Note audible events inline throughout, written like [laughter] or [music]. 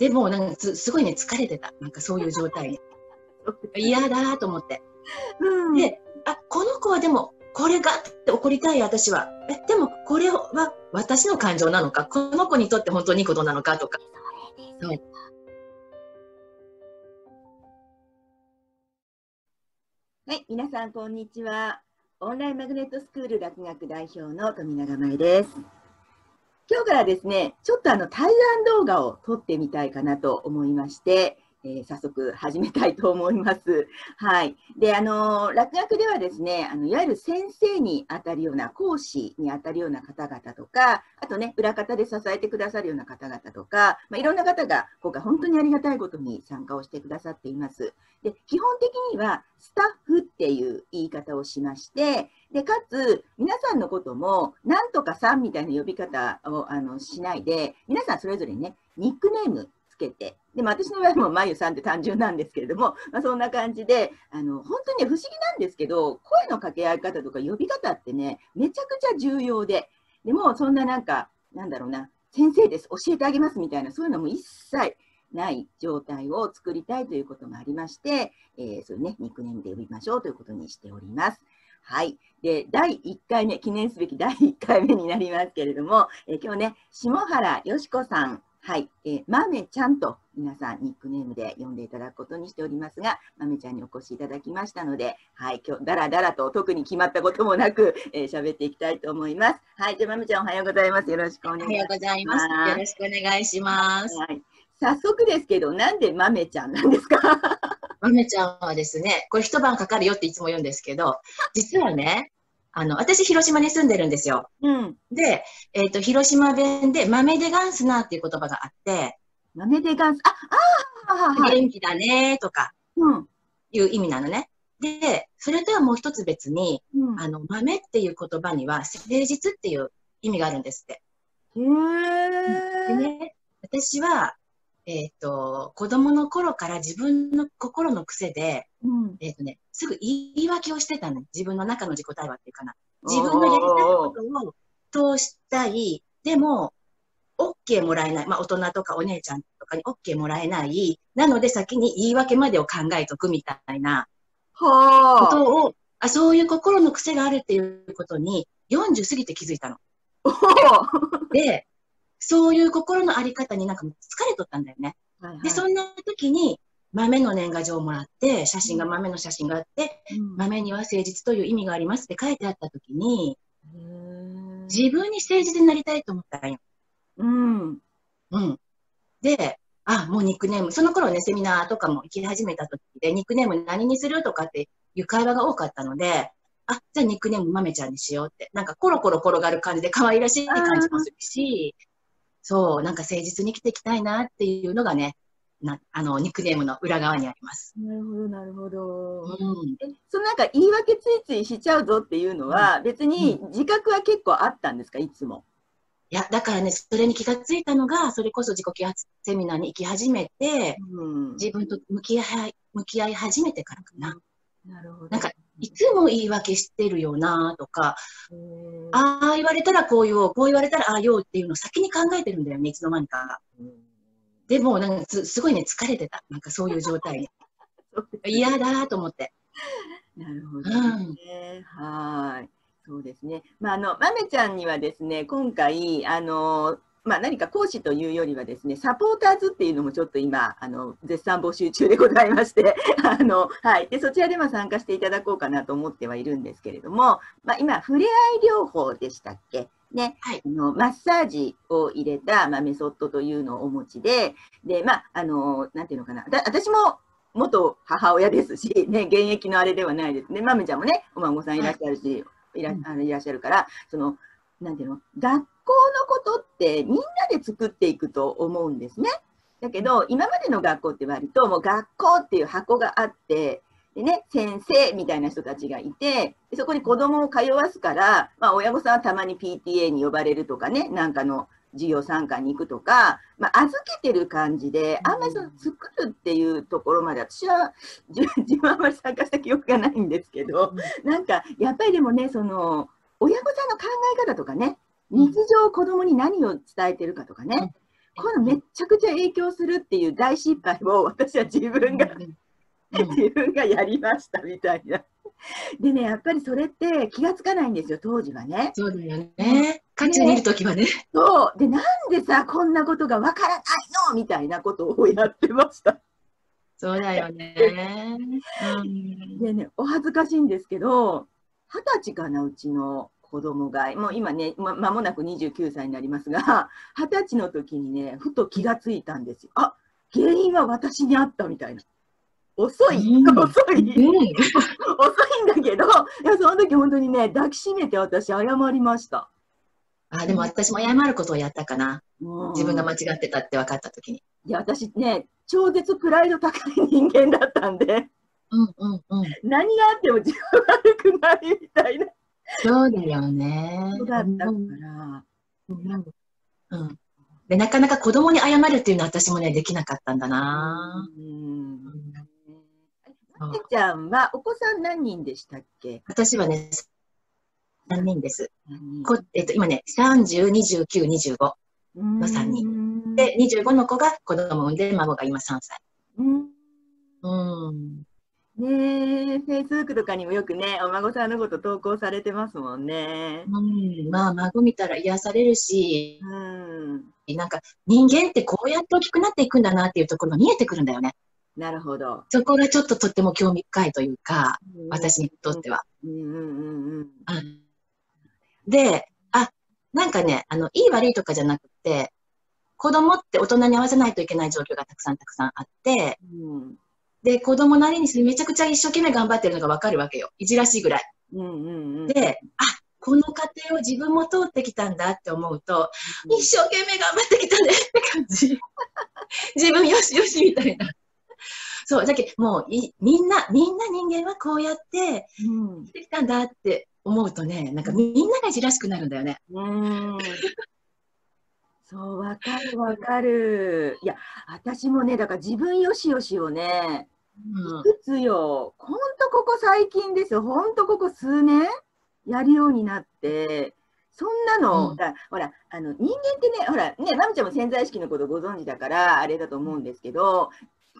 でもなんかすすごいね疲れてた。なんかそういう状態に。[laughs] 嫌だと思って、うん、であこの子はでもこれがって怒りたい私は。えでもこれは私の感情なのか？この子にとって本当にいいことなのかとか。はいはい、皆さんこんにちは。オンラインマグネットスクール落学代表の富永舞です。今日からですね、ちょっとあの対談動画を撮ってみたいかなと思いまして、えー早速始めたいと思います。[laughs] はい。で、あの、落学ではですね、あのいわゆる先生にあたるような、講師にあたるような方々とか、あとね、裏方で支えてくださるような方々とか、まあ、いろんな方が今回本当にありがたいことに参加をしてくださっています。で、基本的にはスタッフっていう言い方をしまして、で、かつ、皆さんのことも、なんとかさんみたいな呼び方をあのしないで、皆さんそれぞれね、ニックネームつけて、でも私の場合もまゆさんって単純なんですけれども、まあ、そんな感じで、あの、本当に、不思議なんですけど、声の掛け合い方とか呼び方ってね、めちゃくちゃ重要で、でも、そんななんか、なんだろうな、先生です、教えてあげますみたいな、そういうのも一切ない状態を作りたいということもありまして、えーそういうね、ニックネームで呼びましょうということにしております。はい。で、第1回目、記念すべき第1回目になりますけれども、えー今日ね、下原よしこさん、はい、えー、まめちゃんと皆さんニックネームで呼んでいただくことにしておりますが、まめちゃんにお越しいただきましたので、はい、今日だらだらと特に決まったこともなく、[laughs] えー喋っていきたいと思います。はい、じゃあまめちゃんおはようございます。よろしくお願いします。おはようございますよろしくお願いしますはい。早速ですけど、なんでまめちゃんなんですか？[laughs] まめちゃんはですね、これ一晩かかるよっていつも言うんですけど、実はね、あの、私、広島に住んでるんですよ。うん。で、えっ、と、広島弁で、豆でガンスなっていう言葉があって、豆でガンス、あ、ああ、はい。元気だねとかうん。いう意味なのね。で、それとはもう一つ別に、うん、あの、豆っていう言葉には、誠実っていう意味があるんですって。へでえ。ね、私は、えっ、と、子供の頃から自分の心の癖で、うん。えっ、とね、すぐ言い訳をしてたの。自分の中の自己対話っていうかな。自分のやりたいことを通したい。でも、OK もらえない。まあ、大人とかお姉ちゃんとかに OK もらえない。なので、先に言い訳までを考えとくみたいなこはあ。とを、あ、そういう心の癖があるっていうことに、40過ぎて気づいたの。お [laughs] で、そういう心のあり方になんか疲れとったんだよね。ーで、そんな時に、豆の年賀状をもらって、写真が豆の写真があって、うん豆には誠実という意味がありますって書いてあった時に、自分に誠実になりたいと思ったんよ。うん。うん。で、あ、もうニックネーム、その頃ね、セミナーとかも行き始めた時で、ニックネーム何にするとかっていう会話が多かったので、あ、じゃあニックネーム豆ちゃんにしようって、なんかコロコロ転がる感じで可愛らしい感じもするし、そう、なんか誠実に生きていきたいなっていうのがね、なあの、ニックネームの裏側にあります。なるほど、なるほど。うん。えそのなんか言い訳ついついしちゃうぞっていうのは、別に自覚は結構あったんですか、いつも。いや、だからね、それに気がついたのが、それこそ自己啓発セミナーに行き始めて、うん。自分と向き合い、向き合い始めてからかな。なるほど。なんかいつも言い訳してるよなとか、ああ言われたらこう言おう、こう言われたらああ言おうっていうのを先に考えてるんだよね、いつの間にか。でも、なんかすすごいね、疲れてた。なんかそういう状態 [laughs] 嫌だと思って。なるほどうんね。はい。そうですね。まあ、あの、まめちゃんにはですね、今回、あの、まあ、何か講師というよりはですね、サポーターズっていうのもちょっと今、あの、絶賛募集中でございまして、[laughs] あの、はい。で、そちらでも参加していただこうかなと思ってはいるんですけれども、まあ、今、触れ合い療法でしたっけ？ね、はいあのマッサージを入れた、まあ、メソッドというのをお持ちで、で、まあ、あの、なんていうのかな、だ私も元母親ですし、ね、現役のあれではないですね。まめちゃんもね、お孫さんいらっしゃるし、いらうんあのいらっしゃるから、その、なんていうの、学校のことってみんなで作っていくと思うんですね。だけど、今までの学校って割ともう学校っていう箱があって、でね、先生みたいな人たちがいて、でそこに子供を通わすから、まあ、親御さんはたまに PTA に呼ばれるとかね、なんかの授業参加に行くとか、まあ、預けてる感じで、あんまりその作るっていうところまで、私は自自分はあんまり参加した記憶がないんですけど、なんかやっぱりでもね、その親御さんの考え方とかね、日常子供に何を伝えてるかとかね、このめっちゃくちゃ影響するっていう大失敗を私は自分が、うん自分がやりましたみたいな。でね、やっぱりそれって気がつかないんですよ、当時はね。そうだよね。渦中にいるときはね。そう。で、なんでさ、こんなことがわからないの？みたいなことをやってました。そうだよね。うんでね、お恥ずかしいんですけど、二十歳かな、うちの子供が、もう今ね、ま間もなく29歳になりますが、二十歳の時にね、ふと気がついたんですよ。あ原因は私にあったみたいな。遅い、うん遅い、うん [laughs] 遅いんだけど、いや、その時本当にね、抱きしめて私、謝りました。あ、でも私も謝ることをやったかな。うん自分が間違ってたって分かったときに。いや、私ね、超絶プライド高い人間だったんで、うんうんうん。何があっても自分悪くないみたいなそうだよね。人だったかうんら。うんうんで、なかなか子供に謝るっていうのは私もね、できなかったんだな。うんそうまてちゃんはお子さん何人でしたっけ？私はね、3人です。こえっと、今ね、30、29、25。の三人で、25の子が子供を産んで、孫が今3歳。うんうん。ねえ、フェイスブックとかにもよくね、お孫さんのこと投稿されてますもんね。うん、まあ、孫見たら癒されるし、うん、なんか人間ってこうやって大きくなっていくんだなっていうところが見えてくるんだよね。なるほど。そこがちょっととっても興味深いというか、私にとっては。うんうんうんうん。うんで、あ、なんかね、あの、いい悪いとかじゃなくて、子供って大人に合わせないといけない状況がたくさんたくさんあって、うんで、子供なりにめちゃくちゃ一生懸命頑張ってるのがわかるわけよ。いじらしいぐらい。うんうんうん。で、あ、この過程を自分も通ってきたんだって思うと、一生懸命頑張ってきたねって感じ。[laughs] 自分よしよしみたいな。そう、だけどもういみんな、みんな人間はこうやってうん。生きてきたんだって思うとね、なんかみんながいじらしくなるんだよね。うん。そう、わかるわかる。いや、私もね、だから自分よしよしをね、うん。いくつよ、ほんとここ最近ですよ、ほんとここ数年やるようになって、そんなの、うん。だほら、あの人間ってね、ほら、ね、まみちゃんも潜在意識のことご存知だから、あれだと思うんですけど、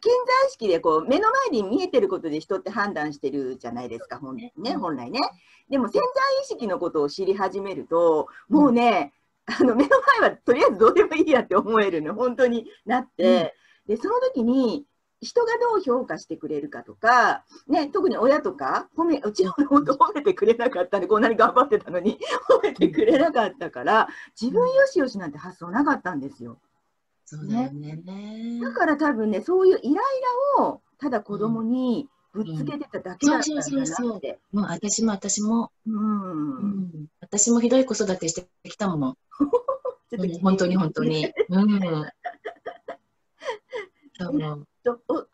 潜在意識でこう目の前に見えてることで人って判断してるじゃないですか、ほんね、本来ね。でも潜在意識のことを知り始めると、もうね、あの目の前はとりあえずどうでもいいやって思えるの、本当になって、でその時に人がどう評価してくれるかとか、ね、特に親とか褒め、うちの本当褒めてくれなかったんで、こんなに頑張ってたのに褒めてくれなかったから、自分よしよしなんて発想なかったんですよ。そうだよね。だから多分ね、そういうイライラをただ子供にぶっつけてただけだったんだそうそうそうなって。もう私も私も、う。うんん、私もひどい子育てしてきたもの。[laughs] ちょっとうん本当に本当に。うん。そうとお子さん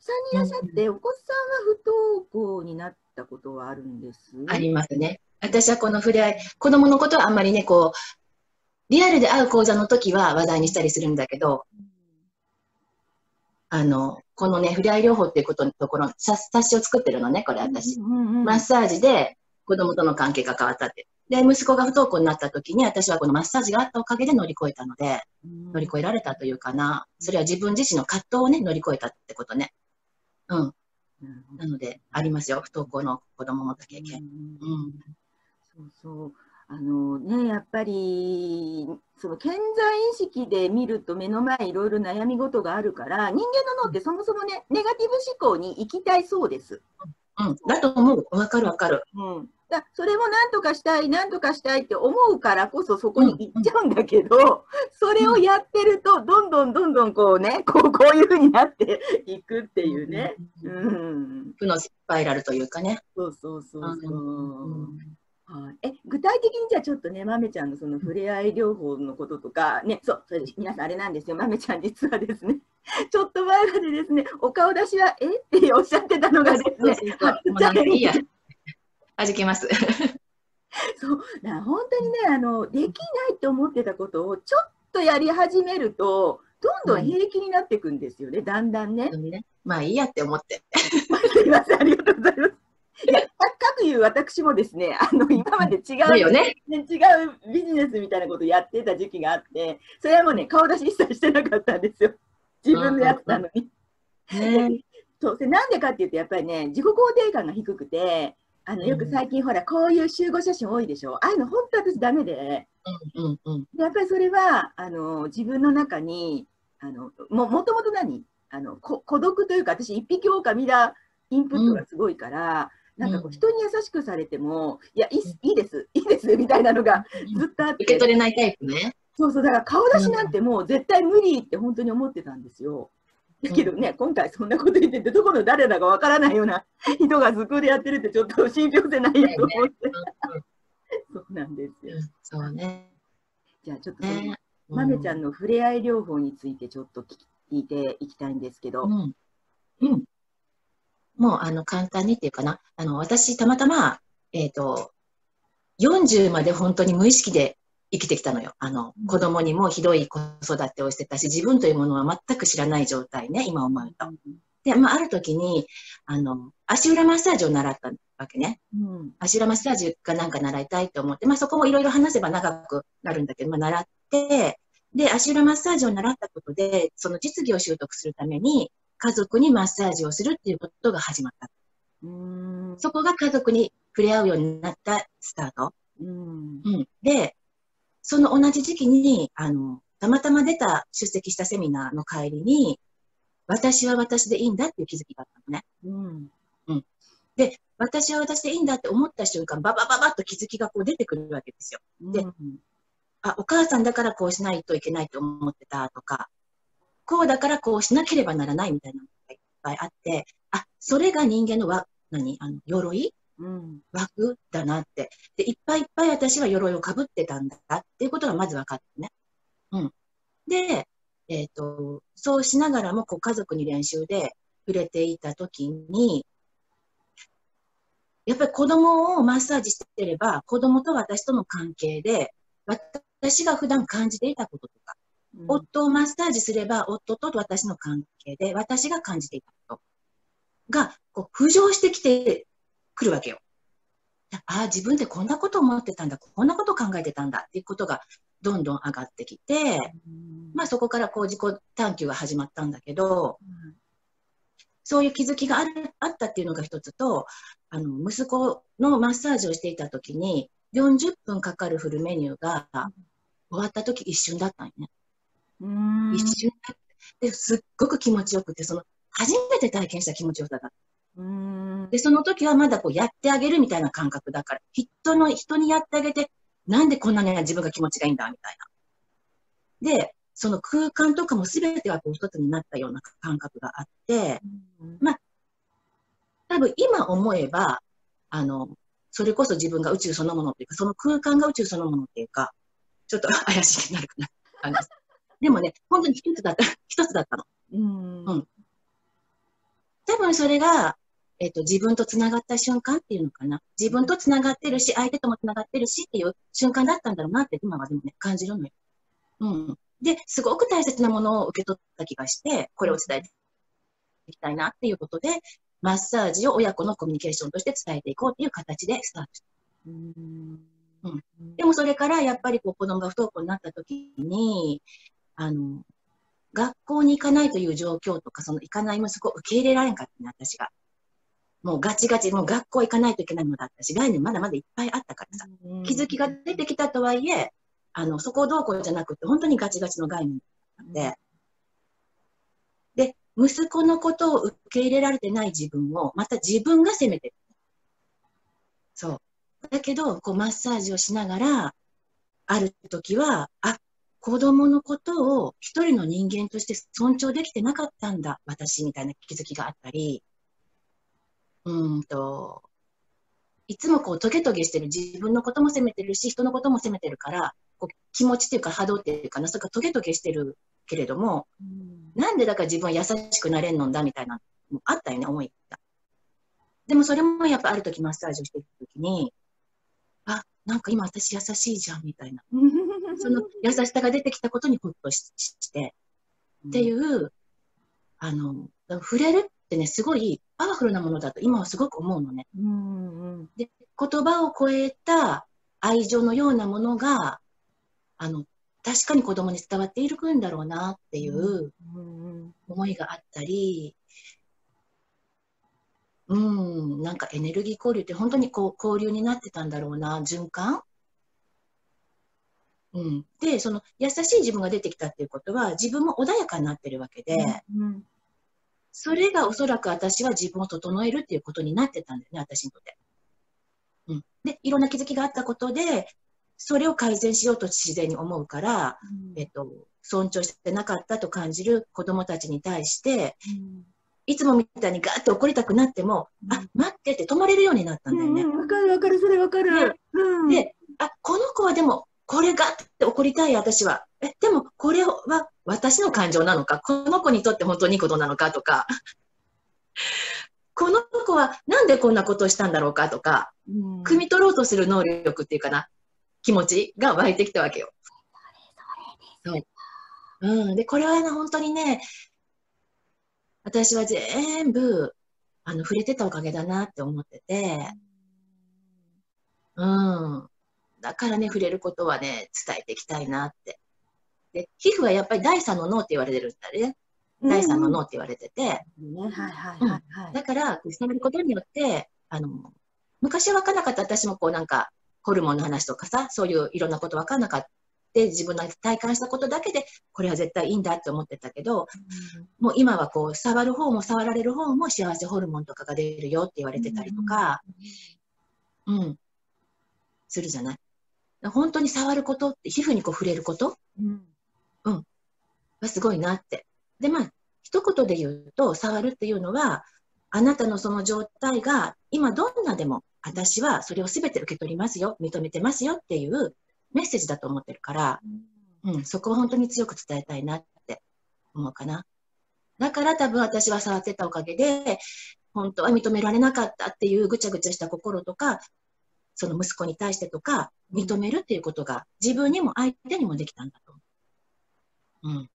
さんにいらっしゃって、お子さんは不登校になったことはあるんです？ありますね。私はこの触れ合い、子供のことはあんまりね、こう、リアルで会う講座の時は話題にしたりするんだけど、あの、このね、触れ合い療法っていうことのところ、さ冊子を作ってるのね、これ私。うんうんうんマッサージで子供との関係が変わったって。で、息子が不登校になった時に、私はこのマッサージがあったおかげで乗り越えたので、乗り越えられたというかな。それは自分自身の葛藤をね、乗り越えたってことね。うん。なので、ありますよ。不登校の子供を持った経験。うん。そうそう。あのね、やっぱり、その潜在意識で見ると目の前いろいろ悩み事があるから、人間の脳ってそもそもね、ネガティブ思考に行きたいそうです。うん。だと思う。わかるわかる。うん。だそれも何とかしたい、何とかしたいって思うからこそそこに行っちゃうんだけど、それをやってると、どんどんどんどんこうね、こうこういうふうになって [laughs] いくっていうね。ううん。ん。負のスパイラルというかね。そうそうそうそう。うんはい、え具体的にじゃあちょっとね、まめちゃんのその触れ合い療法のこととか、ね、そう、それで皆さんあれなんですよ、まめちゃん実はですね、[laughs] ちょっと前までですね、お顔出しは、え？っておっしゃってたのがですね、いいや。弾け [laughs] ます。[laughs] そうだ本当にねあの、できないと思ってたことをちょっとやり始めると、どんどん平気になっていくんですよね、だんだんね。まあいいやって思って。すいません、ありがとうございます。いや、かくいう私もですね、あの、今まで違う、よね、違うビジネスみたいなことやってた時期があって、それはもうね、顔出し一切してなかったんですよ。自分でやってたのに。[laughs] ね。そう。でなんでかっていうと、やっぱりね、自己肯定感が低くて、あのよく最近、ほら、こういう集合写真多いでしょ。ああいうの、本当私ダメで、うんうんうん。でやっぱりそれは、あの自分の中に、あのももともと何？あのこ孤独というか、私、一匹狼だインプットがすごいから、なんかこううん人に優しくされても、いやいいいいです、いいですみたいなのがずっとあって、受け取れないタイプね。そうそう、だから顔出しなんてもう絶対無理って本当に思ってたんですよ。だけどね、今回そんなこと言ってて、どこの誰だかわからないような [laughs] 人がスクールやってるって、ちょっと信憑性ないよと思って。そうなんですよ。そうね。じゃあちょっとねまめちゃんの触れ合い療法についてちょっと聞いていきたいんですけど。うん。うん。もう、あの、簡単にっていうかな。あの、私、たまたま、えっ、と、40まで本当に無意識で生きてきたのよ。あの、子供にもひどい子育てをしてたし、自分というものは全く知らない状態ね、今思うと。で、まあ、ある時に、あの、足裏マッサージを習ったわけね。うん足裏マッサージがなんか習いたいと思って、まあそこもいろいろ話せば長くなるんだけど、まあ習って、で、足裏マッサージを習ったことで、その実技を習得するために、家族にマッサージをするっていうことが始まった。うんそこが家族に触れ合うようになったスタート。うんうん。で、その同じ時期に、あの、たまたま出た、出席したセミナーの帰りに、私は私でいいんだっていう気づきがあったのね。うんで、私は私でいいんだって思った瞬間、ババババッと気づきがこう出てくるわけですよ。でうんあ、お母さんだからこうしないといけないと思ってたとか、こうだからこうしなければならないみたいなのがいっぱいあって、あ、それが人間のわ、何？あの、鎧？うん枠だなって。で、いっぱいいっぱい私は鎧をかぶってたんだっていうことがまず分かってね。うん。で、えっ、と、そうしながらもこう家族に練習で触れていたときに、やっぱり子供をマッサージしてれば、子供と私との関係で、私が普段感じていたこととか、夫をマッサージすれば、夫と私の関係で、私が感じていたことが、こう、浮上してきてくるわけよ。ああ、自分でこんなこと思ってたんだ、こんなこと考えてたんだっていうことがどんどん上がってきて、まあそこからこう自己探求が始まったんだけど、そういう気づきがあるあったっていうのが一つと、あの、息子のマッサージをしていた時に、40分かかるフルメニューが終わった時一瞬だったんよね。うん一瞬だって、すっごく気持ちよくて、その、初めて体験した気持ちよさだった。うんで、その時はまだこうやってあげるみたいな感覚だから、人の、人にやってあげて、なんでこんなに自分が気持ちがいいんだみたいな。で、その空間とかも全てがこう一つになったような感覚があって、多分今思えば、あの、それこそ自分が宇宙そのものっていうか、その空間が宇宙そのものっていうか、ちょっと怪しくなるかな。あのでもね、本当に一つだった、[laughs] 一つだったの。うんうん多分それが、えっ、と、自分と繋がった瞬間っていうのかな。自分と繋がってるし、相手とも繋がってるしっていう瞬間だったんだろうなって今はでもね、感じるのよ。うん。で、すごく大切なものを受け取った気がして、これを伝えていきたいなっていうことで、マッサージを親子のコミュニケーションとして伝えていこうっていう形でスタートした。うんでもそれからやっぱりこう子供が不登校になった時に、あの、学校に行かないという状況とか、その行かない息子を受け入れられんかったね、私が。もうガチガチ、もう学校行かないといけないのだったし、概念まだまだいっぱいあったからさ。気づきが出てきたとはいえ、あの、そこをどうこうじゃなくて、本当にガチガチの概念だったんで、で、息子のことを受け入れられてない自分を、また自分が責めてる。そう。だけど、こう、マッサージをしながら、ある時は、あ、子供のことを一人の人間として尊重できてなかったんだ、私、みたいな気づきがあったり、うーんと、いつもこうトゲトゲしてる自分のことも責めてるし、人のことも責めてるから、こう気持ちっていうか波動っていうかな、それからトゲトゲしてるけれども、なんでだから自分は優しくなれんのんだみたいなのもあったよね、思いが。でもそれもやっぱある時マッサージをしてる時に、あ、なんか今私優しいじゃんみたいな。その優しさが出てきたことにほっとしして、っていう、あの、触れるっってね、すごいパワフルなものだと今はすごく思うのね。うんうんで、言葉を超えた愛情のようなものが、あの、確かに子供に伝わっているんだろうなっていううん。思いがあったり、うん、なんかエネルギー交流って本当にこう交流になってたんだろうな、循環うん。で、その優しい自分が出てきたっていうことは自分も穏やかになってるわけで、うんそれがおそらく私は自分を整えるっていうことになってたんだよね、私にとって。うん。で、いろんな気づきがあったことで、それを改善しようと自然に思うから、えっと、尊重してなかったと感じる子供たちに対して、いつもみたいにガーッと怒りたくなっても、うんあ、待ってって止まれるようになったんだよね。うんわかるわかる、それわかる。うんで、あ、この子はでも、これがって怒りたい私は。え、でもこれは私の感情なのか、この子にとって本当にいいことなのかとか、この子はなんでこんなことをしたんだろうかとか、うん汲み取ろうとする能力っていうかな、気持ちが湧いてきたわけよ。そう。うん。で、これはね、本当にね、私は全部、あの、触れてたおかげだなって思ってて、うん。だからね、触れることはね、伝えていきたいなって。で、皮膚はやっぱり第三の脳って言われてるんだね。第三の脳って言われてて。だから、触れることによって、あの、昔は分からなかった私もこうなんか、ホルモンの話とかさ、そういういろんなこと分からなかった。自分の体感したことだけで、これは絶対いいんだって思ってたけど、もう今はこう、触る方も触られる方も幸せホルモンとかが出るよって言われてたりとか、うん、するじゃない。本当に触ることって、皮膚にこう触れること？うんはすごいなって。で、まあ、一言で言うと、触るっていうのは、あなたのその状態が、今どんなでも、私はそれを全て受け取りますよ、認めてますよっていうメッセージだと思ってるから、うん、そこを本当に強く伝えたいなって思うかな。だから多分私は触ってたおかげで、本当は認められなかったっていうぐちゃぐちゃした心とか、その息子に対してとか、認めるっていうことが自分にも相手にもできたんだと思う。うん。